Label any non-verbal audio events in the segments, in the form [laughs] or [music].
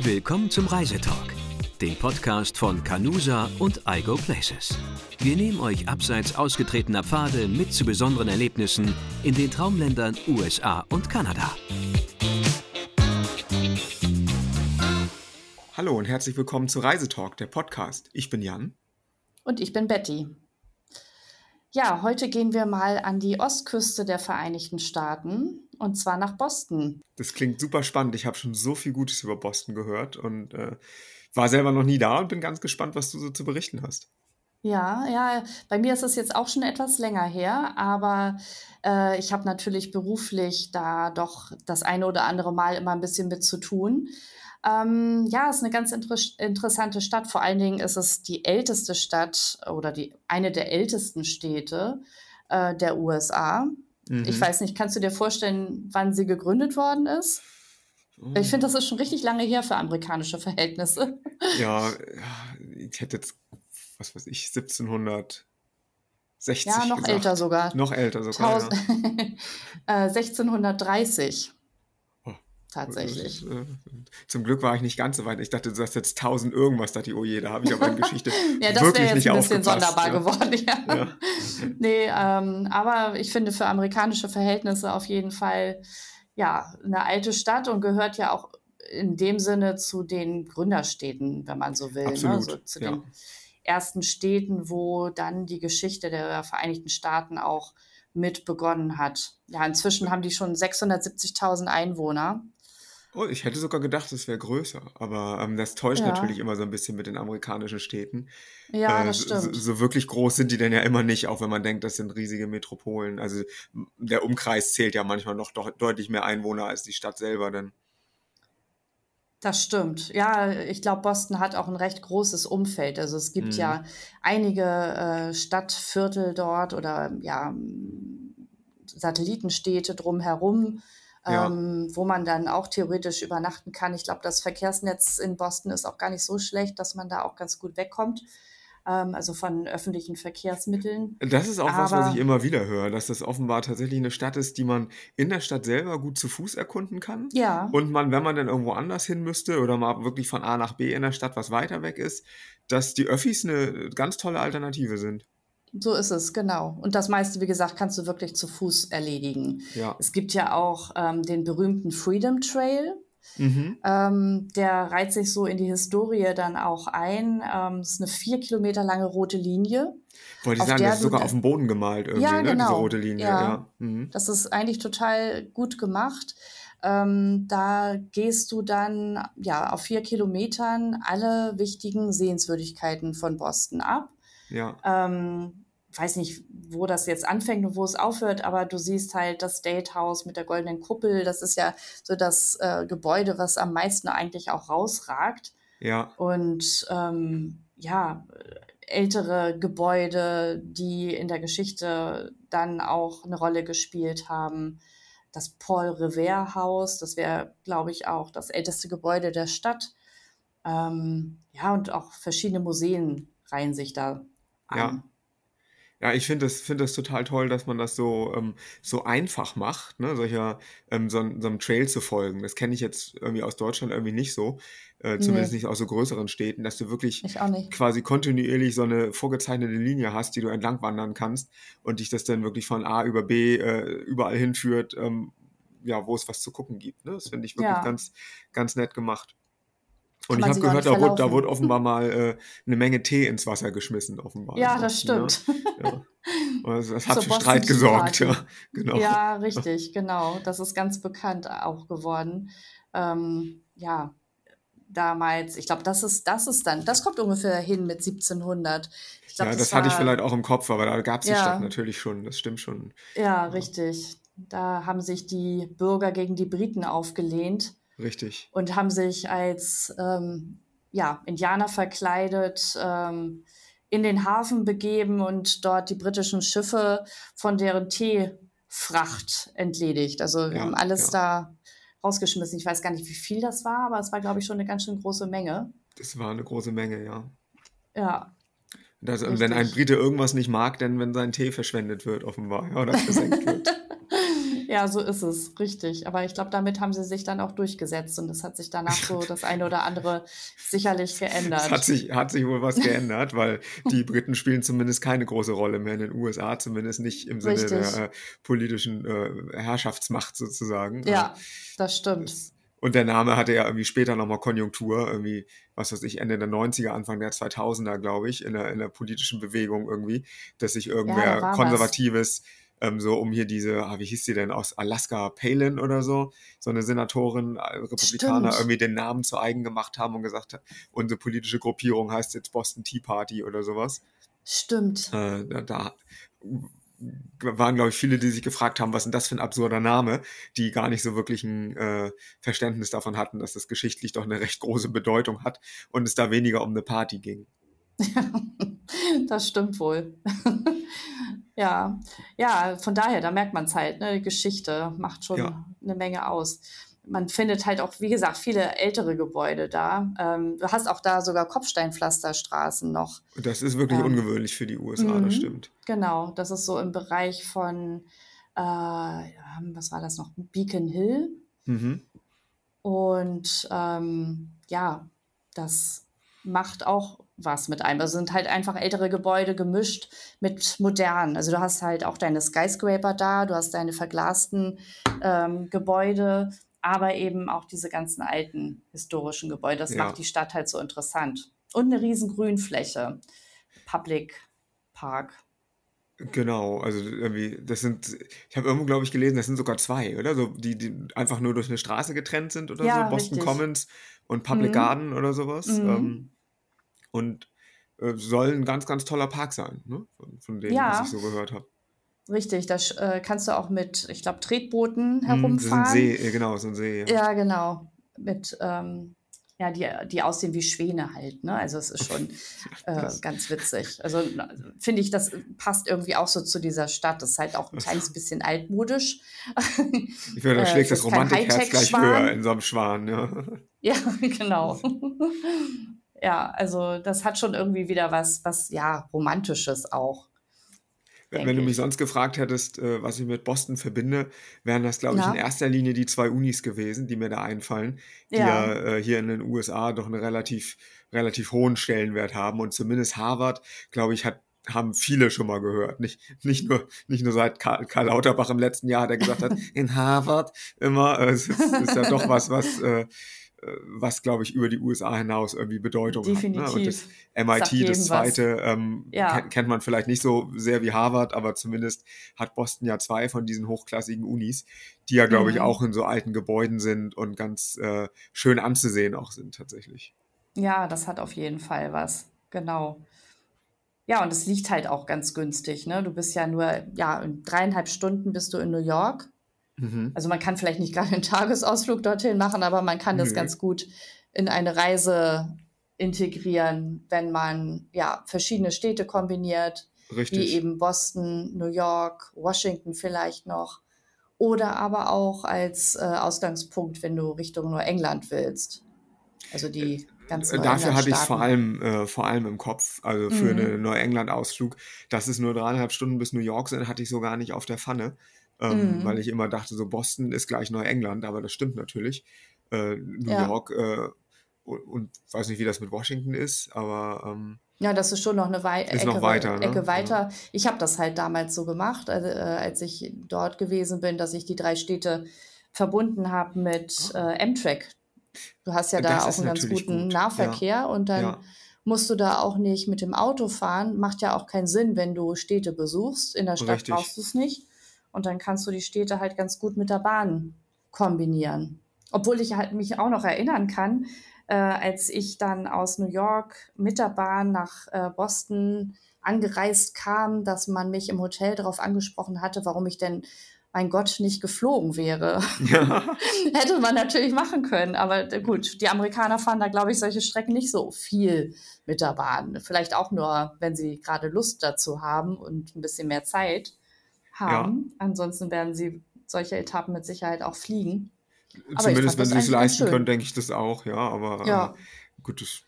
Willkommen zum Reisetalk, dem Podcast von Canusa und iGo Places. Wir nehmen euch abseits ausgetretener Pfade mit zu besonderen Erlebnissen in den Traumländern USA und Kanada. Hallo und herzlich willkommen zu Reisetalk, der Podcast. Ich bin Jan. Und ich bin Betty. Ja, heute gehen wir mal an die Ostküste der Vereinigten Staaten und zwar nach Boston. Das klingt super spannend. Ich habe schon so viel Gutes über Boston gehört und äh, war selber noch nie da und bin ganz gespannt, was du so zu berichten hast. Ja, ja, bei mir ist es jetzt auch schon etwas länger her, aber äh, ich habe natürlich beruflich da doch das eine oder andere Mal immer ein bisschen mit zu tun. Ähm, ja, es ist eine ganz inter interessante Stadt. Vor allen Dingen ist es die älteste Stadt oder die, eine der ältesten Städte äh, der USA. Mhm. Ich weiß nicht, kannst du dir vorstellen, wann sie gegründet worden ist? Oh. Ich finde, das ist schon richtig lange her für amerikanische Verhältnisse. Ja, [laughs] ich hätte jetzt, was weiß ich, 1700. 60 ja, noch gesagt. älter sogar. Noch älter sogar. Taus ja. 1630. Tatsächlich. Äh, zum Glück war ich nicht ganz so weit. Ich dachte, du sagst jetzt 1000 irgendwas, da die oh je, da habe ich aber in [laughs] Geschichte ja, das wirklich jetzt ein bisschen sonderbar ja. geworden. Ja. ja. [laughs] nee, ähm, aber ich finde für amerikanische Verhältnisse auf jeden Fall ja eine alte Stadt und gehört ja auch in dem Sinne zu den Gründerstädten, wenn man so will. Ne? Absolut, ne? so zu den ersten Städten, wo dann die Geschichte der Vereinigten Staaten auch mit begonnen hat. Ja, inzwischen haben die schon 670.000 Einwohner. Oh, ich hätte sogar gedacht, es wäre größer, aber ähm, das täuscht Ja. natürlich immer so ein bisschen mit den amerikanischen Städten. Ja, Äh, das so, so stimmt. so wirklich groß sind die denn ja immer nicht, auch wenn man denkt, das sind riesige Metropolen. Also der Umkreis zählt ja manchmal noch doch deutlich mehr Einwohner als die Stadt selber dann. Das stimmt. Ja, ich glaube, Boston hat auch ein recht großes Umfeld. Also es gibt Mhm. ja einige äh, Stadtviertel dort oder ja, Satellitenstädte drumherum, Ja, ähm, wo man dann auch theoretisch übernachten kann. Ich glaube, das Verkehrsnetz in Boston ist auch gar nicht so schlecht, dass man da auch ganz gut wegkommt, ähm, also von öffentlichen Verkehrsmitteln. das ist auch was, was ich Aber immer wieder höre, dass das offenbar tatsächlich eine Stadt ist, die man in der Stadt selber gut zu Fuß erkunden kann. ja, Und man, wenn man dann irgendwo anders hin müsste oder mal wirklich von A nach B in der Stadt, was weiter weg ist, dass die Öffis eine ganz tolle Alternative sind. So ist es, genau. Und das meiste, wie gesagt, kannst du wirklich zu Fuß erledigen. Ja. Es gibt ja auch ähm, den berühmten Freedom Trail. Mhm. Ähm, der reiht sich so in die Historie dann auch ein. Ähm, es ist eine vier Kilometer lange rote Linie, Wollte ich sagen, das ist sogar auf dem Boden gemalt irgendwie, Ja, ne? Diese genau. rote Linie. Ja. Ja. Mhm. Das ist eigentlich total gut gemacht. Ähm, da gehst du dann ja auf vier Kilometern alle wichtigen Sehenswürdigkeiten von Boston ab. Ja. Ähm, weiß nicht, wo das jetzt anfängt und wo es aufhört, aber du siehst halt das State House mit der goldenen Kuppel. Das ist ja so das äh, Gebäude, was am meisten eigentlich auch rausragt. Ja. Und ähm, ja, ältere Gebäude, die in der Geschichte dann auch eine Rolle gespielt haben. Das Paul Revere Haus, das wäre, glaube ich, auch das älteste Gebäude der Stadt. Ähm, ja, und auch verschiedene Museen reihen sich da. An. Ja, ich finde das, finde das total toll, dass man das so, ähm, so einfach macht, ne? Solcher, ähm, so, so einem Trail zu folgen. Das kenne ich jetzt irgendwie aus Deutschland irgendwie nicht so, äh, zumindest Nee, nicht aus so größeren Städten, dass du wirklich quasi kontinuierlich so eine vorgezeichnete Linie hast, die du entlang wandern kannst und dich das dann wirklich von A über B äh, überall hinführt, ähm, ja, wo es was zu gucken gibt. Ne? Das finde ich wirklich Ja, ganz, ganz nett gemacht. Und ich habe gehört, da wurde, da wurde offenbar [laughs] mal äh, eine Menge Tee ins Wasser geschmissen, offenbar Ja, das. Ne? stimmt. Ja. Und das, [laughs] hat Zur für Boston Streit gesorgt, ja, genau. Ja, richtig, genau. Das ist ganz bekannt auch geworden. Ähm, ja, damals, ich glaube, das ist, das ist dann, das kommt ungefähr hin mit 1700. Ich glaube, Ja, das das hatte ich war, vielleicht auch im Kopf, aber da gab es die Stadt ja, natürlich schon, das stimmt schon. Ja, richtig. Da haben sich die Bürger gegen die Briten aufgelehnt richtig. und haben sich als ähm, ja, Indianer verkleidet ähm, in den Hafen begeben und dort die britischen Schiffe von deren Teefracht entledigt. Also wir haben Ja, alles ja. da rausgeschmissen. Ich weiß gar nicht, wie viel das war, aber es war, glaube ich, schon eine ganz schön große Menge. Das war eine große Menge, ja. Ja, Das, wenn ein. Brite irgendwas nicht mag, dann wenn sein Tee verschwendet wird, offenbar, ja, oder versenkt [laughs] wird. [laughs] Ja, so ist es, richtig. Aber ich glaube, damit haben sie sich dann auch durchgesetzt und es hat sich danach so das eine oder andere sicherlich geändert. Es hat sich, hat sich wohl was [laughs] geändert, weil die Briten spielen zumindest keine große Rolle mehr in den USA, zumindest nicht im Sinne Richtig. der äh, politischen äh, Herrschaftsmacht sozusagen. Ja, Äh, das stimmt. das, und der Name hatte ja irgendwie später nochmal Konjunktur, irgendwie, was weiß ich, Ende der 90er, Anfang der 2000er, glaube ich, in der, in der politischen Bewegung irgendwie, dass sich Ja, da irgendwer war was. Ähm, so um hier diese, ah, wie hieß die denn, aus Alaska, Palin oder so, so eine Senatorin, äh, Republikaner, Stimmt. irgendwie den Namen zu eigen gemacht haben und gesagt hat, unsere politische Gruppierung heißt jetzt Boston Tea Party oder sowas. Stimmt. Äh, da, da waren, glaube ich, viele, die sich gefragt haben, was ist denn das für ein absurder Name, die gar nicht so wirklich ein äh, Verständnis davon hatten, dass das geschichtlich doch eine recht große Bedeutung hat und es da weniger um eine Party ging. [laughs] Das stimmt wohl. [laughs] Ja, ja, von daher, da merkt man es halt, ne? Die Geschichte macht schon Ja. eine Menge aus. Man findet halt auch, wie gesagt, viele ältere Gebäude da. Ähm, du hast auch da sogar Kopfsteinpflasterstraßen noch. Das ist wirklich Ähm, ungewöhnlich für die USA, das mhm. stimmt. Genau, das ist so im Bereich von, äh, was war das noch? Beacon Hill. Mhm. Und ähm, ja, das macht auch was mit einem. Also sind halt einfach ältere Gebäude gemischt mit modernen. Also du hast halt auch deine Skyscraper da, du hast deine verglasten ähm, Gebäude, aber eben auch diese ganzen alten historischen Gebäude. Das Ja. macht die Stadt halt so interessant. Und eine riesen Grünfläche. Public Park. Genau, also irgendwie, das sind, ich habe irgendwo, glaube ich, gelesen, das sind sogar zwei, oder? So, die, die einfach nur durch eine Straße getrennt sind oder Ja, so, Boston richtig. Commons und Public Mhm. Garden oder sowas. Mhm. Ähm, und äh, soll ein ganz, ganz toller Park sein, ne? Von, von dem, was Ja. ich so gehört habe. Richtig, da äh, kannst du auch mit, ich glaube, Tretbooten Mhm, das ist ein herumfahren. See, äh, genau, so ein See, ja. Ja, genau. Mit, ähm, ja, die, die aussehen wie Schwäne halt, ne? Also es ist schon [laughs] äh, Das- ganz witzig. Also finde ich, das passt irgendwie auch so zu dieser Stadt. Das ist halt auch ein kleines bisschen altmodisch. [laughs] Ich finde, da äh, schlägt es das ist Romantikherz gleich höher in so einem Schwan, ja. [laughs] Ja, genau. Ja, also das hat schon irgendwie wieder was, was ja, Romantisches auch. Wenn, wenn du mich ich. sonst gefragt hättest, äh, was ich mit Boston verbinde, wären das, glaube ich, Ja. in erster Linie die zwei Unis gewesen, die mir da einfallen, die ja, Ja. äh, hier in den USA doch einen relativ, relativ hohen Stellenwert haben. Und zumindest Harvard, glaube ich, hat, haben viele schon mal gehört. Nicht, nicht, nur, nicht nur seit Karl, Karl Lauterbach im letzten Jahr, der gesagt hat, [laughs] in Harvard immer. Äh, es ist, ist ja doch was, was, äh, was glaube ich, über die USA hinaus irgendwie Bedeutung hat. Ne? Und das Definitiv. MIT, das zweite, ähm, Ja. kennt, kennt man vielleicht nicht so sehr wie Harvard, aber zumindest hat Boston ja zwei von diesen hochklassigen Unis, die ja, glaube ich, Mhm. auch in so alten Gebäuden sind und ganz äh, schön anzusehen auch sind tatsächlich. Ja, das hat auf jeden Fall was. Genau. Ja, und es liegt halt auch ganz günstig, ne? Du bist ja nur, ja, in dreieinhalb Stunden bist du in New York. Mhm. Also man kann vielleicht nicht gerade einen Tagesausflug dorthin machen, aber man kann das ganz gut in eine Reise integrieren, wenn man ja verschiedene Städte kombiniert, wie Richtig. eben Boston, New York, Washington vielleicht noch. Oder aber auch als äh, Ausgangspunkt, wenn du Richtung Neuengland willst. Also die ganzen Äh, Dafür hatte ich es vor allem, äh, vor allem im Kopf, also für Mhm. einen Neuengland-Ausflug. Dass es nur dreieinhalb Stunden bis New York sind, hatte ich so gar nicht auf der Pfanne, ähm, Mhm. weil ich immer dachte, so Boston ist gleich Neuengland, aber das stimmt natürlich. Äh, New Ja. York äh, und, und weiß nicht, wie das mit Washington ist, aber ähm, Ja, das ist schon noch eine Wei Ist noch Ecke, weiter, ne? Ecke Ja. weiter. Ich habe das halt damals so gemacht, also, äh, als ich dort gewesen bin, dass ich die drei Städte verbunden habe mit äh, Amtrak. Du hast ja da Das auch einen ganz guten gut, ja. Nahverkehr und dann ja, musst du da auch nicht mit dem Auto fahren. Macht ja auch keinen Sinn, wenn du Städte besuchst. In der Stadt Richtig. brauchst du es nicht. Und dann kannst du die Städte halt ganz gut mit der Bahn kombinieren. Obwohl ich halt mich auch noch erinnern kann, äh, als ich dann aus New York mit der Bahn nach äh, Boston angereist kam, dass man mich im Hotel darauf angesprochen hatte, warum ich denn, mein Gott, nicht geflogen wäre. ja. [laughs] Hätte man natürlich machen können, aber gut, die Amerikaner fahren da, glaube ich, solche Strecken nicht so viel mit der Bahn. Vielleicht auch nur, wenn sie gerade Lust dazu haben und ein bisschen mehr Zeit haben. Ansonsten werden sie solche Etappen mit Sicherheit auch fliegen. Zumindest fand wenn sie es leisten können, denke ich das auch, ja, aber Ja. äh, gut, das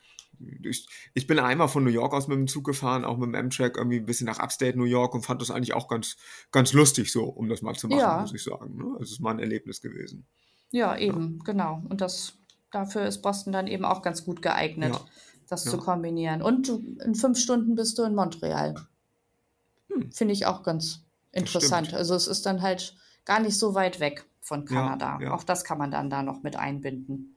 ich, ich bin einmal von New York aus mit dem Zug gefahren, auch mit dem Amtrak irgendwie ein bisschen nach Upstate New York und fand das eigentlich auch ganz, ganz lustig so, um das mal zu machen, Ja, muss ich sagen. Ne? Also es ist mal ein Erlebnis gewesen. ja, Ja, eben, genau. Und das, dafür ist Boston dann eben auch ganz gut geeignet, ja, das zu ja. kombinieren. Und du, in fünf Stunden bist du in Montreal. Hm, Finde ich auch ganz interessant. stimmt. Also es ist dann halt gar nicht so weit weg von Ja, Kanada. ja. Auch das kann man dann da noch mit einbinden.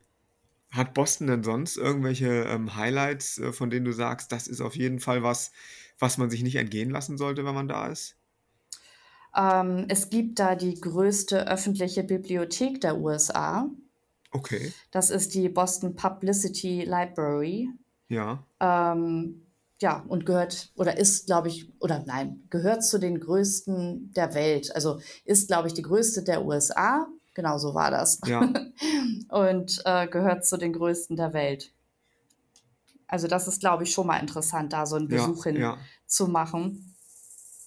Hat Boston denn sonst irgendwelche ähm, Highlights, äh, von denen du sagst, das ist auf jeden Fall was, was man sich nicht entgehen lassen sollte, wenn man da ist? Ähm, es gibt da die größte öffentliche Bibliothek der USA. Okay, Das ist die Boston Publicity Library. ja, Ähm, ja, und gehört oder ist, glaube ich, oder nein, gehört zu den größten der Welt. Also ist, glaube ich, die größte der USA. Genau so war das. ja, [laughs] Und äh, gehört zu den größten der Welt. Also das ist, glaube ich, schon mal interessant, da so einen ja, Besuch hin ja, zu machen.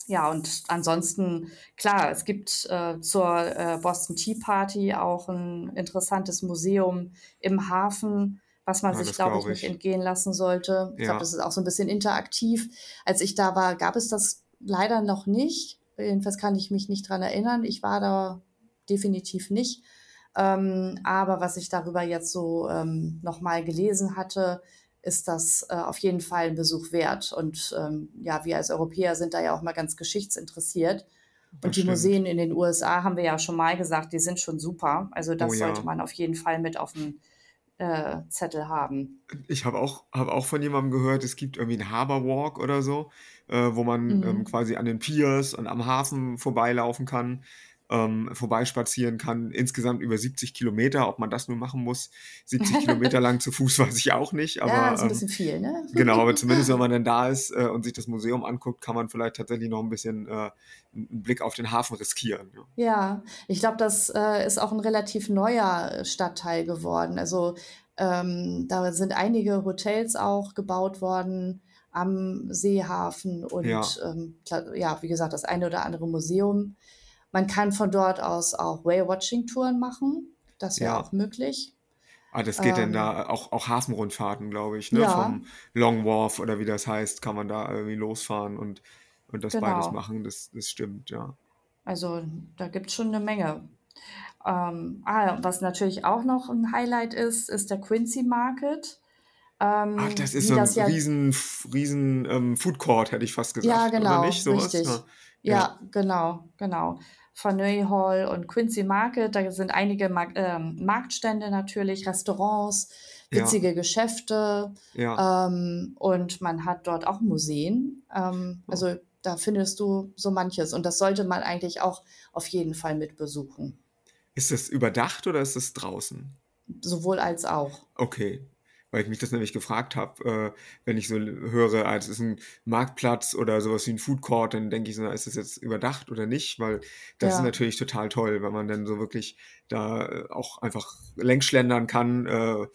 Ja, und ansonsten, klar, es gibt äh, zur äh, Boston Tea Party auch ein interessantes Museum im Hafen, was man ja, sich, glaube ich, glaube nicht ich. entgehen lassen sollte. Ich glaube, das ist auch so ein bisschen interaktiv. Als ich da war, gab es das leider noch nicht. Jedenfalls kann ich mich nicht dran erinnern. Ich war da definitiv nicht. Ähm, aber was ich darüber jetzt so ähm, nochmal gelesen hatte, ist das äh, auf jeden Fall ein Besuch wert. Und ähm, ja, wir als Europäer sind da ja auch mal ganz geschichtsinteressiert. das Und die stimmt. Museen in den USA haben wir ja schon mal gesagt, die sind schon super. Also Oh das sollte ja. man auf jeden Fall mit auf dem äh, Zettel haben. Ich habe auch, hab auch von jemandem gehört, es gibt irgendwie einen Harbor Walk oder so, äh, wo man ähm, Mhm. quasi an den Piers und am Hafen vorbeilaufen kann, ähm, vorbeispazieren kann. Insgesamt über 70 Kilometer. Ob man das nur machen muss, 70 Kilometer lang zu Fuß, [laughs] weiß ich auch nicht. Ja, Aber das ist ein ähm, bisschen viel, ne? genau, aber [laughs] zumindest wenn man dann da ist äh, und sich das Museum anguckt, kann man vielleicht tatsächlich noch ein bisschen äh, einen Blick auf den Hafen riskieren. Ja, Ja, ich glaube, das äh, ist auch ein relativ neuer äh, Stadtteil geworden. Also ähm, da sind einige Hotels auch gebaut worden am Seehafen ja, und ähm, klar, ja, wie gesagt, das eine oder andere Museum. Man kann von dort aus auch Whale-Watching-Touren machen. Das wäre ja. auch möglich. Ah, das geht Ähm, da auch, auch Hafenrundfahrten, glaube ich, ne? ja, Vom Long Wharf oder wie das heißt, kann man da irgendwie losfahren und, und das beides genau. machen. Das, das stimmt, ja. Also da gibt es schon eine Menge. Ähm, ah, was natürlich auch noch ein Highlight ist, ist der Quincy Market. Ach, Ähm, das ist so ein das ja riesen, riesen ähm, Food Court, hätte ich fast Ja, gesagt, oder genau, nicht? Sowas? richtig. Ja, Ja, ja, genau, genau. Faneuil Hall und Quincy Market, da sind einige Mark ähm, Marktstände natürlich, Restaurants, ja, witzige Geschäfte ja. ähm, und man hat dort auch Museen. Ähm, Oh. also da findest du so manches und das sollte man eigentlich auch auf jeden Fall mit besuchen. Ist das überdacht oder ist das draußen? Sowohl als auch. Okay, weil ich mich das nämlich gefragt habe, äh, wenn ich so höre, ah, es ist ein Marktplatz oder sowas wie ein Food Court, dann denke ich so, ist das jetzt überdacht oder nicht? Weil das ist Ja, natürlich total toll, wenn man dann so wirklich da äh, auch einfach längs schlendern kann, äh,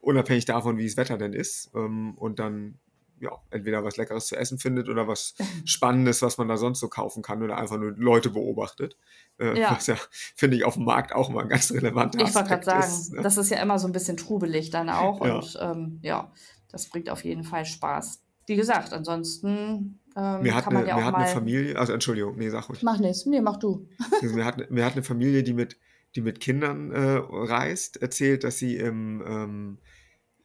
unabhängig davon, wie das Wetter denn ist, ähm, und dann ja, entweder was Leckeres zu essen findet oder was [laughs] Spannendes, was man da sonst so kaufen kann oder einfach nur Leute beobachtet, äh, ja. was ja, finde ich, auf dem Markt auch mal ein ganz relevanter Ich wollte gerade Aspekt sagen. Ne? das ist ja immer so ein bisschen trubelig dann auch Ja. und ähm, ja, das bringt auf jeden Fall Spaß. Wie gesagt, ansonsten Mir ähm, hat kann man eine, ja mir auch hat eine. Familie, also Entschuldigung, nee, sag ruhig. Mach nichts. Nee, mach du. [laughs] Also mir hat, mir hat eine Familie, die mit, die mit Kindern äh, reist, erzählt, dass sie im, ähm,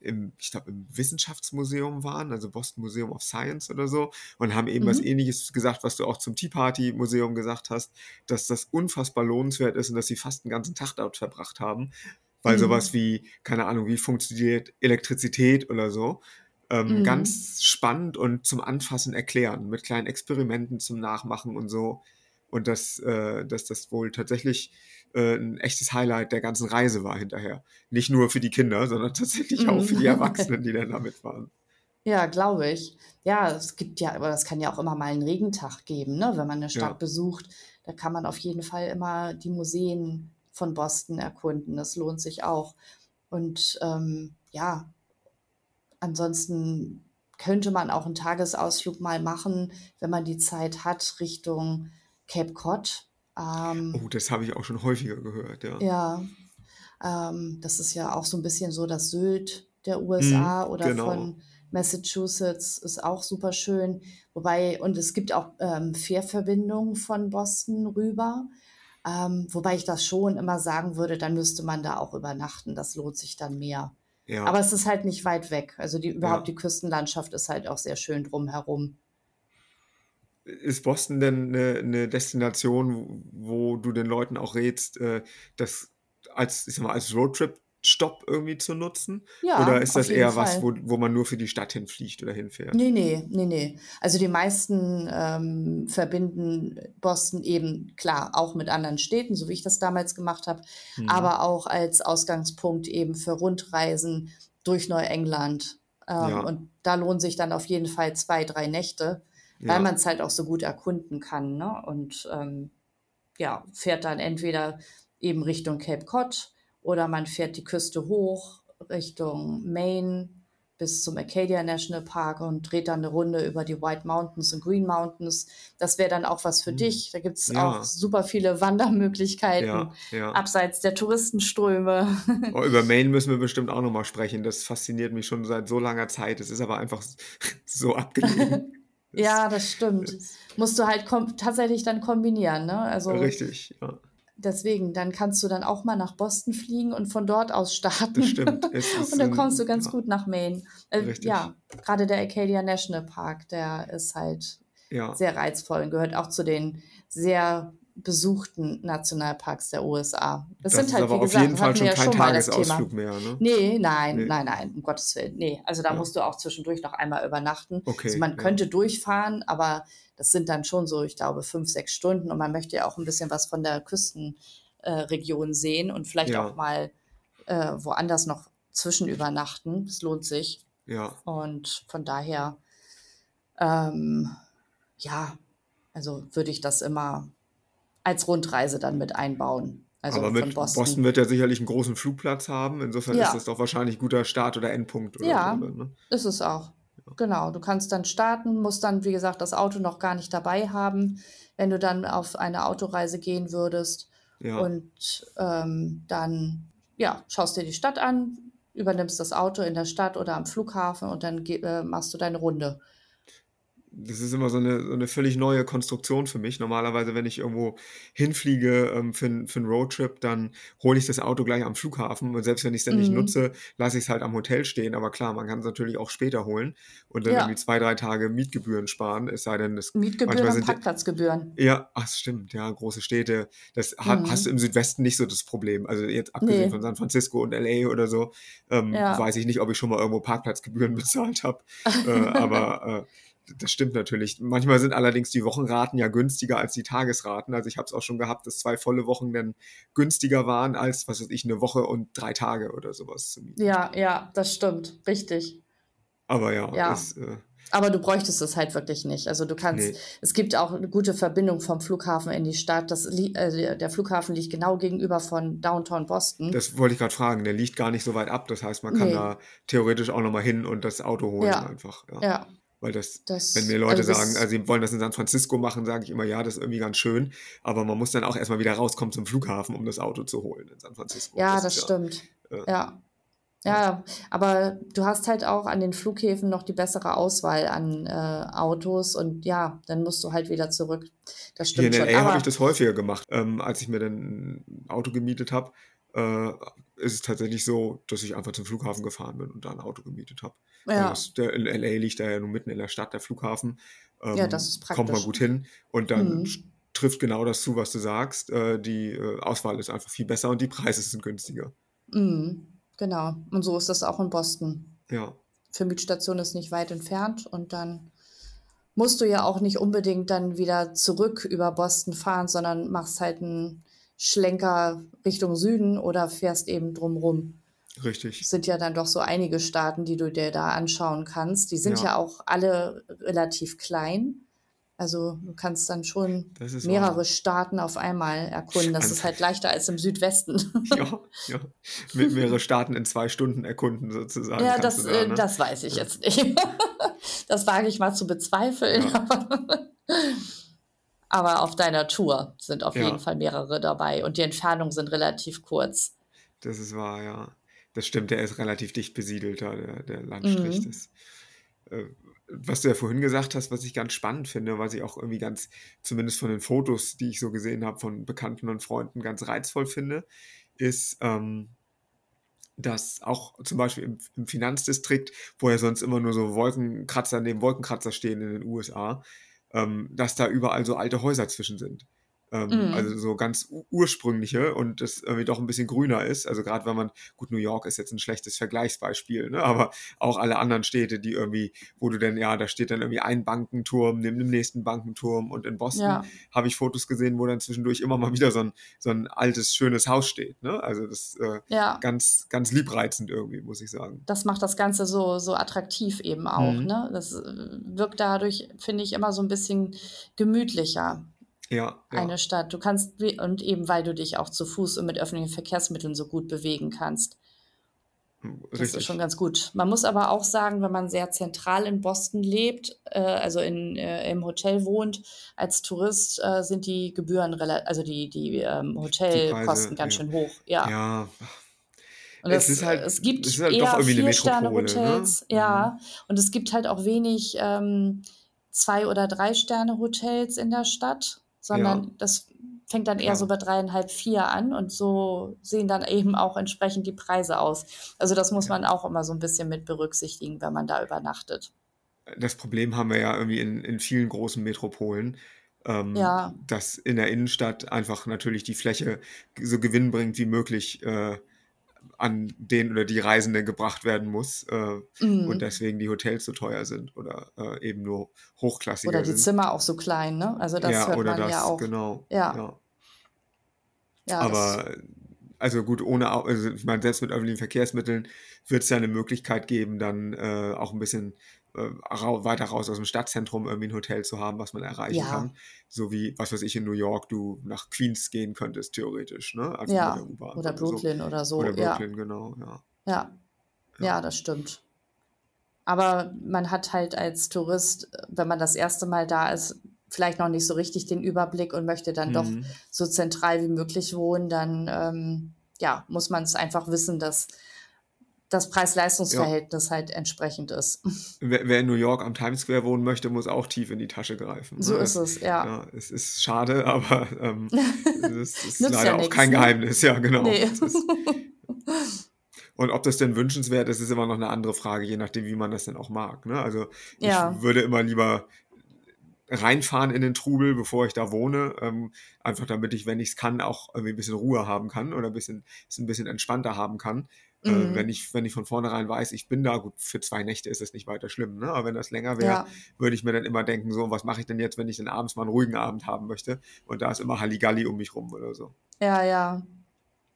im ich glaube, im Wissenschaftsmuseum waren, also Boston Museum of Science oder so, und haben eben was Mhm. Ähnliches gesagt, was du auch zum Tea Party Museum gesagt hast, dass das unfassbar lohnenswert ist und dass sie fast einen ganzen Tag dort verbracht haben, weil sowas Mhm. wie, keine Ahnung, wie funktioniert Elektrizität oder so, ähm, Mhm. ganz spannend und zum Anfassen erklären, mit kleinen Experimenten zum Nachmachen und so. Und dass, äh, dass das wohl tatsächlich äh, ein echtes Highlight der ganzen Reise war hinterher. Nicht nur für die Kinder, [laughs] sondern tatsächlich auch für die Mhm. [laughs] Erwachsenen, die dann damit waren. Ja, glaube ich. Ja, es gibt ja, aber das kann ja auch immer mal einen Regentag geben, ne? Wenn man eine Stadt Ja, besucht, da kann man auf jeden Fall immer die Museen von Boston erkunden. Das lohnt sich auch. Und ähm, ja, ansonsten könnte man auch einen Tagesausflug mal machen, wenn man die Zeit hat, Richtung Cape Cod. Ähm, oh, das habe ich auch schon häufiger gehört, ja. ja, ähm, das ist ja auch so ein bisschen so das Sylt der Mhm, USA oder genau. von Massachusetts ist auch super schön. Wobei, und es gibt auch ähm, Fährverbindungen von Boston rüber. Ähm, wobei ich das schon immer sagen würde, dann müsste man da auch übernachten. Das lohnt sich dann mehr. Ja. Aber es ist halt nicht weit weg. Also die, überhaupt Ja. die Küstenlandschaft ist halt auch sehr schön drumherum. Ist Boston denn eine, eine Destination, wo, du den Leuten auch rätst, äh, das als, ich sag mal, als Roadtrip-Stopp irgendwie zu nutzen? Ja, Oder ist das eher was, Fall. wo, wo man nur für die Stadt hinfliegt oder hinfährt? Nee, nee, nee, nee. Also die meisten ähm, verbinden Boston eben, klar, auch mit anderen Städten, so wie ich das damals gemacht habe, Mhm. aber auch als Ausgangspunkt eben für Rundreisen durch Neuengland. Ähm, Ja. Und da lohnen sich dann auf jeden Fall zwei, drei Nächte, weil Ja. man es halt auch so gut erkunden kann. Ne? Und ähm, ja, fährt dann entweder eben Richtung Cape Cod oder man fährt die Küste hoch Richtung Maine bis zum Acadia National Park und dreht dann eine Runde über die White Mountains und Green Mountains. Das wäre dann auch was für Hm. dich. Da gibt es Ja. auch super viele Wandermöglichkeiten Ja, ja. abseits der Touristenströme. Oh, über Maine müssen wir bestimmt auch nochmal sprechen. Das fasziniert mich schon seit so langer Zeit. Es ist aber einfach [laughs] so abgelegen. [laughs] Ja, das stimmt. [laughs] Musst du halt tatsächlich dann kombinieren. Ne? Also richtig, ja. deswegen, dann kannst du dann auch mal nach Boston fliegen und von dort aus starten. Das stimmt. [laughs] Und dann kommst du ganz ja, gut nach Maine. Äh, Richtig. ja, gerade der Acadia National Park, der ist halt Ja, sehr reizvoll und gehört auch zu den sehr besuchten Nationalparks der USA. Das, das sind halt, wie auf gesagt, jeden Fall schon ja kein schon. Tagesausflug mehr, ne? Nee, nein, Nee. nein, nein, um Gottes Willen. Nee, also da Ja. musst du auch zwischendurch noch einmal übernachten. Okay, Also man ja. könnte durchfahren, aber das sind dann schon so, ich glaube, fünf, sechs Stunden und man möchte ja auch ein bisschen was von der Küstenregion äh, sehen und vielleicht auch mal äh, woanders noch zwischen übernachten. Das lohnt sich. Ja, Und von daher, ähm, ja, also würde ich das immer als Rundreise dann mit einbauen. Also aber von mit Boston. Boston wird ja sicherlich einen großen Flugplatz haben. Insofern Ja. ist das doch wahrscheinlich ein guter Start- oder Endpunkt oder Ja. so. Ne? Ist es auch. Genau, du kannst dann starten, musst dann, wie gesagt, das Auto noch gar nicht dabei haben, wenn du dann auf eine Autoreise gehen würdest. Ja, Und ähm, dann, ja, schaust dir die Stadt an, übernimmst das Auto in der Stadt oder am Flughafen und dann äh, machst du deine Runde. Das ist immer so eine, so eine völlig neue Konstruktion für mich. Normalerweise, wenn ich irgendwo hinfliege ähm, für, für einen Roadtrip, dann hole ich das Auto gleich am Flughafen. Und selbst wenn ich es dann nicht Mhm. nutze, lasse ich es halt am Hotel stehen. Aber klar, man kann es natürlich auch später holen und dann Ja. irgendwie zwei, drei Tage Mietgebühren sparen. Es sei denn, das Mietgebühren und Parkplatzgebühren. Ja, ach, stimmt, ja, große Städte. Das hat, hast du Mhm. im Südwesten nicht so das Problem. Also jetzt abgesehen Nee, von San Francisco und LA oder so, ähm, ja. weiß ich nicht, ob ich schon mal irgendwo Parkplatzgebühren [laughs] bezahlt habe. Äh, aber äh, das stimmt natürlich. Manchmal sind allerdings die Wochenraten ja günstiger als die Tagesraten. Also ich habe es auch schon gehabt, dass zwei volle Wochen dann günstiger waren als, was weiß ich, eine Woche und drei Tage oder sowas. Ja, ja, das stimmt. Richtig. Aber ja, Ja. ist, äh, Aber du bräuchtest es halt wirklich nicht. Also du kannst, nee, es gibt auch eine gute Verbindung vom Flughafen in die Stadt. Das, äh, der der Flughafen liegt genau gegenüber von Downtown Boston. das wollte ich gerade fragen. Der liegt gar nicht so weit ab. Das heißt, man kann Nee, da theoretisch auch nochmal hin und das Auto holen ja, einfach. Ja. ja, Weil das, wenn das, mir Leute also sagen, also sie wollen das in San Francisco machen, sage ich immer, ja, das ist irgendwie ganz schön. Aber man muss dann auch erstmal wieder rauskommen zum Flughafen, um das Auto zu holen in San Francisco. ja, Das das ja, stimmt. äh, Ja. ja. Ja, aber du hast halt auch an den Flughäfen noch die bessere Auswahl an äh, Autos und ja, dann musst du halt wieder zurück. Das Hier in stimmt. LA habe ich das häufiger gemacht. Ähm, als ich mir dann ein Auto gemietet habe, äh, ist es tatsächlich so, dass ich einfach zum Flughafen gefahren bin und da ein Auto gemietet habe. Ja, das, der, in LA liegt da ja nun mitten in der Stadt, der Flughafen. ja, das Ähm, ist kommt man praktisch. gut hin und dann sch- trifft genau das zu, was du sagst. Äh, die äh, Auswahl ist einfach viel besser und die Preise sind günstiger. Mhm. Genau. Und so ist das auch in Boston. Ja, Vermietstation ist nicht weit entfernt und dann musst du ja auch nicht unbedingt dann wieder zurück über Boston fahren, sondern machst halt einen Schlenker Richtung Süden oder fährst eben drumrum. richtig. Es sind ja dann doch so einige Staaten, die du dir da anschauen kannst. Die sind Ja, ja auch alle relativ klein. Also du kannst dann schon mehrere wahr. Staaten auf einmal erkunden. Das ist halt leichter als im Südwesten. [laughs] ja, ja. Mit mehrere Staaten in zwei Stunden erkunden, sozusagen, Ja, das, da, äh, ne? das weiß ich jetzt nicht. [laughs] Das wage ich mal zu bezweifeln. ja, [laughs] Aber, auf deiner Tour sind auf jeden ja, Fall mehrere dabei und die Entfernungen sind relativ kurz. das ist wahr, ja. Das stimmt, der ist relativ dicht besiedelt, der, der Landstrich. Mhm. Das, äh, was du ja vorhin gesagt hast, was ich ganz spannend finde, was ich auch irgendwie ganz, zumindest von den Fotos, die ich so gesehen habe, von Bekannten und Freunden ganz reizvoll finde, ist, ähm, dass auch zum Beispiel im, im, Finanzdistrikt, wo ja sonst immer nur so Wolkenkratzer neben Wolkenkratzer stehen in den USA, ähm, dass da überall so alte Häuser zwischen sind. Ähm, mhm. Also so ganz ursprüngliche und das irgendwie doch ein bisschen grüner ist. Also gerade wenn man, gut, New York ist jetzt ein schlechtes Vergleichsbeispiel, ne? aber auch alle anderen Städte, die irgendwie, wo du denn, ja, da steht dann irgendwie ein Bankenturm neben dem nächsten Bankenturm und in Boston ja. habe ich Fotos gesehen, wo dann zwischendurch immer mal wieder so ein, so ein altes, schönes Haus steht. Ne? Also das äh, ja. ganz, ganz liebreizend irgendwie, muss ich sagen. Das macht das Ganze so, so attraktiv eben auch. Mhm. Ne? Das äh, wirkt dadurch, finde ich, immer so ein bisschen gemütlicher. Ja, ja. eine Stadt. Du kannst, und eben weil du dich auch zu Fuß und mit öffentlichen Verkehrsmitteln so gut bewegen kannst. Richtig. Das ist schon ganz gut. Man muss aber auch sagen, wenn man sehr zentral in Boston lebt, äh, also in, äh, im Hotel wohnt, als Tourist äh, sind die Gebühren, also die, die ähm, Hotelkosten die ganz ja. schön hoch. Ja. ja. Und es, es, halt, es gibt es halt eher Vier-Sterne-Hotels, ne? ja. Mhm. Und es gibt halt auch wenig ähm, Zwei- oder Drei-Sterne-Hotels in der Stadt sondern ja. das fängt dann eher ja. so bei dreieinhalb, vier an und so sehen dann eben auch entsprechend die Preise aus. Also das muss ja. man auch immer so ein bisschen mit berücksichtigen, wenn man da übernachtet. Das Problem haben wir ja irgendwie in, in vielen großen Metropolen, ähm, ja. dass in der Innenstadt einfach natürlich die Fläche so gewinnbringend wie möglich äh, an den oder die Reisenden gebracht werden muss äh, mhm. und deswegen die Hotels so teuer sind oder äh, eben nur hochklassige Oder die sind. Zimmer auch so klein, ne? Also das ja, hört oder man das, ja auch. Genau. Ja. ja. ja Aber also gut, ohne, also ich meine, selbst mit öffentlichen Verkehrsmitteln wird es ja eine Möglichkeit geben, dann äh, auch ein bisschen äh, weiter raus aus dem Stadtzentrum irgendwie ein Hotel zu haben, was man erreichen ja. kann. So wie, was weiß ich, in New York du nach Queens gehen könntest, theoretisch, ne? Also ja, oder, oder Brooklyn so. oder so. Oder Brooklyn, ja. genau, ja. ja. Ja, das stimmt. Aber man hat halt als Tourist, wenn man das erste Mal da ist, vielleicht noch nicht so richtig den Überblick und möchte dann mhm. doch so zentral wie möglich wohnen, dann ähm, ja, muss man es einfach wissen, dass das Preis-Leistungs-Verhältnis ja. halt entsprechend ist. [laughs] Wer, wer, in New York am Times Square wohnen möchte, muss auch tief in die Tasche greifen. Ne? So ist es, ja. ja. Es ist schade, [laughs] aber ähm, es ist leider ja auch nix, kein ne? Geheimnis. Ja, genau. Nee. [laughs] und ob das denn wünschenswert ist, ist immer noch eine andere Frage, je nachdem, wie man das denn auch mag. Ne? Also ich würde immer lieber reinfahren in den Trubel, bevor ich da wohne. Ähm, einfach damit ich, wenn ich es kann, auch irgendwie ein bisschen Ruhe haben kann oder ein bisschen, es ein bisschen entspannter haben kann. Äh, mhm. Äh, wenn, ich, wenn ich von vornherein weiß, ich bin da, gut, für zwei Nächte ist es nicht weiter schlimm, ne? aber wenn das länger wäre, ja. würde ich mir dann immer denken, so, was mache ich denn jetzt, wenn ich dann abends mal einen ruhigen Abend haben möchte und da ist immer Halligalli um mich rum oder so. Ja, ja.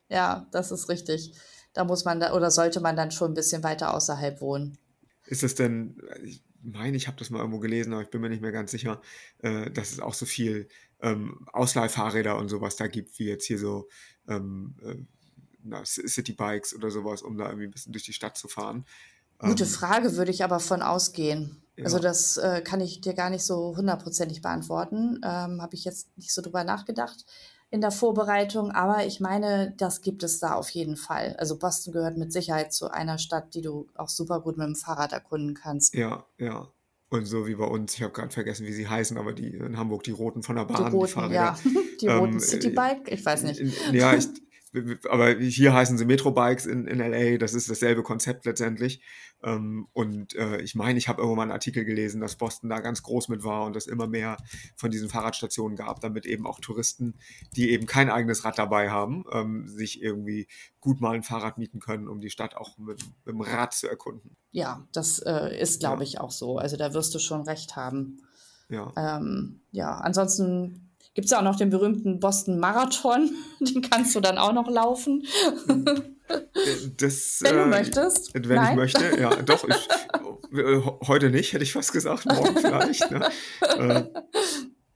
Ja, das ist richtig. Da muss man da, oder sollte man dann schon ein bisschen weiter außerhalb wohnen. Ist es denn, ich meine, ich habe das mal irgendwo gelesen, aber ich bin mir nicht mehr ganz sicher, äh, dass es auch so viel ähm, Ausleihfahrräder und sowas da gibt, wie jetzt hier so ähm, äh, na, Citybikes oder sowas, um da irgendwie ein bisschen durch die Stadt zu fahren. Gute ähm, Frage, würde ich aber von ausgehen. Ja. Also das äh, kann ich dir gar nicht so hundertprozentig beantworten. Ähm, Habe ich jetzt nicht so drüber nachgedacht in der Vorbereitung, aber ich meine, das gibt es da auf jeden Fall. Also Boston gehört mit Sicherheit zu einer Stadt, die du auch super gut mit dem Fahrrad erkunden kannst. Ja, ja. Und so wie bei uns, ich habe gerade vergessen, wie sie heißen, aber die in Hamburg, die Roten von der Bahn, die, roten, die Fahrräder. Ja. [laughs] Die roten ähm, Citybike, ich weiß nicht. Ja, ich, [laughs] aber hier heißen sie Metrobikes in, in LA, das ist dasselbe Konzept letztendlich. Ähm, und äh, ich meine, ich habe irgendwann mal einen Artikel gelesen, dass Boston da ganz groß mit war und es immer mehr von diesen Fahrradstationen gab, damit eben auch Touristen, die eben kein eigenes Rad dabei haben, ähm, sich irgendwie gut mal ein Fahrrad mieten können, um die Stadt auch mit, mit dem Rad zu erkunden. Ja, das äh, ist, glaube ja. ich, auch so. Also da wirst du schon recht haben. Ja. Ähm, ja, ansonsten Gibt es auch noch den berühmten Boston Marathon, [laughs] den kannst du dann auch noch laufen. Das, [laughs] wenn du äh, möchtest. Wenn Nein? ich möchte, ja, doch. Ich, [laughs] äh, heute nicht, hätte ich fast gesagt, morgen vielleicht. Ne? Äh,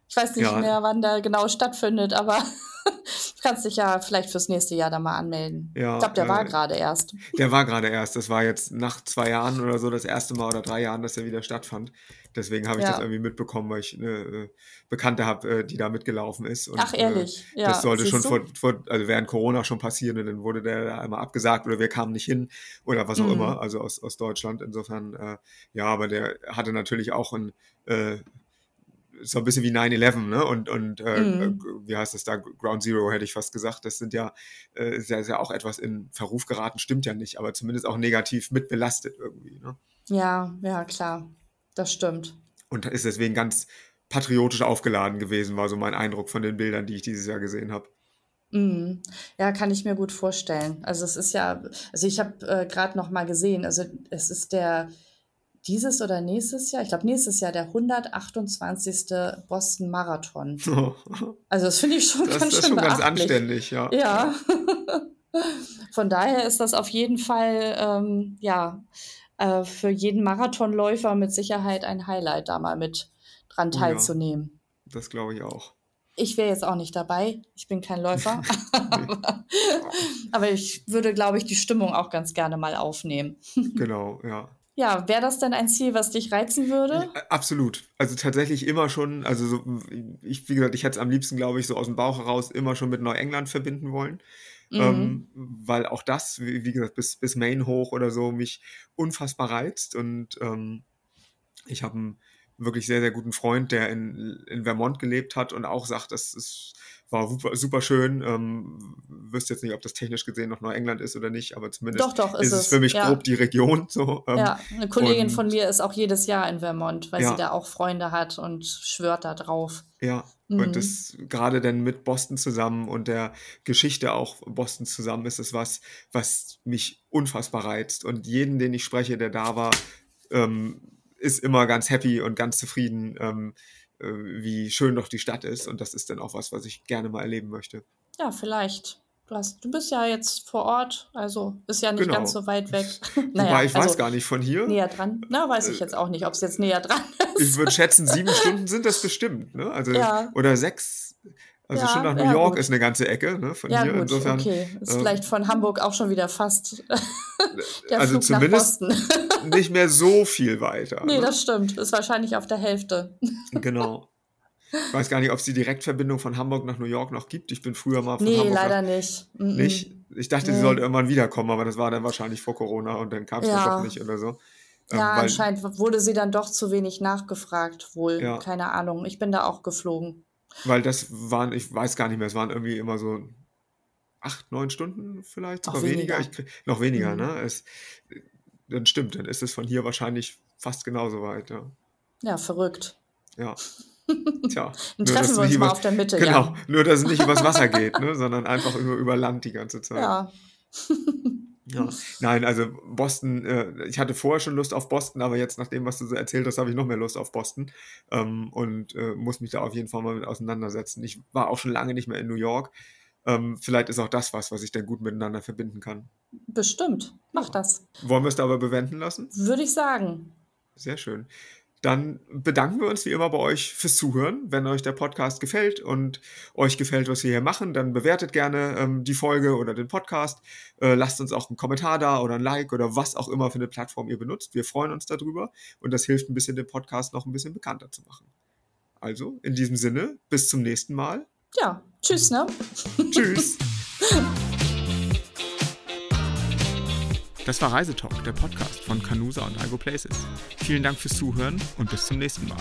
ich weiß nicht ja. mehr, wann der genau stattfindet, aber. Du [laughs] kannst dich ja vielleicht fürs nächste Jahr da mal anmelden. Ja, ich glaube, der war äh, gerade erst. Der war gerade erst. Das war jetzt nach zwei Jahren oder so das erste Mal oder drei Jahren, dass er wieder stattfand. Deswegen habe ich das Ja. irgendwie mitbekommen, weil ich eine äh, Bekannte habe, äh, die da mitgelaufen ist. Und, Ach, ehrlich? Äh, Ja, das sollte schon vor, vor, also während Corona schon passieren und dann wurde der da einmal abgesagt oder wir kamen nicht hin oder was auch Mhm. immer, also aus, aus Deutschland. Insofern, äh, ja, aber der hatte natürlich auch ein, äh, so ein bisschen wie 9-11, ne? Und, und äh, Mhm. äh, wie heißt das da? Ground Zero hätte ich fast gesagt. Das sind ja, äh, ist ja, ist ja auch etwas in Verruf geraten, stimmt ja nicht, aber zumindest auch negativ mit belastet irgendwie, ne? Ja, ja, klar. Das stimmt. Und ist deswegen ganz patriotisch aufgeladen gewesen, war so mein Eindruck von den Bildern, die ich dieses Jahr gesehen habe. Mhm. Ja, kann ich mir gut vorstellen. Also es ist ja, also ich habe äh, gerade noch mal gesehen, also es ist der dieses oder nächstes Jahr, ich glaube nächstes Jahr der 128. Boston Marathon. [laughs] Also das finde ich schon Das, ganz das ist schön schon ganz beachtlich. anständig, ja. Ja. [laughs] Von daher ist das auf jeden Fall, ähm, ja, äh, für jeden Marathonläufer mit Sicherheit ein Highlight, da mal mit dran Oh ja. teilzunehmen. Das glaube ich auch. Ich wäre jetzt auch nicht dabei. Ich bin kein Läufer. [laughs] aber, aber ich würde, glaube ich, die Stimmung auch ganz gerne mal aufnehmen. Genau, ja. Ja, wäre das denn ein Ziel, was dich reizen würde? Absolut. Also tatsächlich immer schon, also so, ich, wie gesagt, ich hätte es am liebsten, glaube ich, so aus dem Bauch heraus immer schon mit Neuengland verbinden wollen. Mhm. Ähm, weil auch das, wie, wie gesagt, bis, bis Maine hoch oder so, mich unfassbar reizt. Und ähm, ich habe einen wirklich sehr, sehr guten Freund, der in, in Vermont gelebt hat und auch sagt, das ist, war super, super schön. Ähm, wüsste jetzt nicht, ob das technisch gesehen noch Neuengland ist oder nicht, aber zumindest Doch, doch, ist ist es für mich ja. grob die Region. So, ähm, ja, eine Kollegin und- von mir ist auch jedes Jahr in Vermont, weil Ja. sie da auch Freunde hat und schwört da drauf. Ja, Mhm. und das gerade dann mit Boston zusammen und der Geschichte auch Boston zusammen ist es was, was mich unfassbar reizt. Und jeden, den ich spreche, der da war, ähm, ist immer ganz happy und ganz zufrieden, ähm, äh, wie schön doch die Stadt ist. Und das ist dann auch was, was ich gerne mal erleben möchte. Ja, vielleicht. Du, bist ja jetzt vor Ort, also ist ja nicht Genau. ganz so weit weg. [laughs] [laughs] Wobei ich weiß also gar nicht von hier. näher dran. Na, weiß ich Äh, jetzt auch nicht, ob es jetzt näher dran ist. Ich würde schätzen, sieben [laughs] Stunden sind das bestimmt. Ne? Also, Ja. Oder sechs. Also Ja, schon nach New ja, York gut. ist eine ganze Ecke ne, von Ja, hier. gut, Insofern, okay. Ist ähm, vielleicht von Hamburg auch schon wieder fast [laughs] der also Flug nach zumindest Boston. [laughs] nicht mehr so viel weiter. nee, ne? das stimmt. Ist wahrscheinlich auf der Hälfte. [laughs] Genau. Ich weiß gar nicht, ob es die Direktverbindung von Hamburg nach New York noch gibt. Ich bin früher mal von Nee, Hamburg leider nach, nicht. Mm -mm. nicht. Ich dachte, sie Nee. sollte irgendwann wiederkommen, aber das war dann wahrscheinlich vor Corona und dann kam es Ja. doch nicht oder so. Ähm, Ja, anscheinend wurde sie dann doch zu wenig nachgefragt, wohl. Ja. Keine Ahnung. Ich bin da auch geflogen. Weil das waren, ich weiß gar nicht mehr, es waren irgendwie immer so acht, neun Stunden vielleicht, Noch sogar weniger. weniger. Krieg- noch weniger, Mhm. ne? Es, dann stimmt, dann ist es von hier wahrscheinlich fast genauso weit, ja. Ja, verrückt. Ja. [laughs] Tja. Dann nur, treffen wir uns mal über- auf der Mitte, Genau, Jan. nur dass es nicht übers Wasser geht, ne? sondern einfach über, über Land die ganze Zeit. Ja. Ja. Nein, also Boston, äh, ich hatte vorher schon Lust auf Boston, aber jetzt nach dem, was du so erzählt hast, habe ich noch mehr Lust auf Boston ähm, und äh, muss mich da auf jeden Fall mal mit auseinandersetzen. Ich war auch schon lange nicht mehr in New York. Ähm, vielleicht ist auch das was, was ich dann gut miteinander verbinden kann. Bestimmt. Mach das. Wollen wir es da aber bewenden lassen? Würde ich sagen. Sehr schön. Dann bedanken wir uns wie immer bei euch fürs Zuhören. Wenn euch der Podcast gefällt und euch gefällt, was wir hier machen, dann bewertet gerne ähm, die Folge oder den Podcast. Äh, lasst uns auch einen Kommentar da oder ein Like oder was auch immer für eine Plattform ihr benutzt. Wir freuen uns darüber und das hilft ein bisschen, den Podcast noch ein bisschen bekannter zu machen. Also, in diesem Sinne, bis zum nächsten Mal. Ja. Tschüss, ne? Tschüss. [laughs] Das war Reisetalk, der Podcast von Canusa und Algo Places. Vielen Dank fürs Zuhören und bis zum nächsten Mal.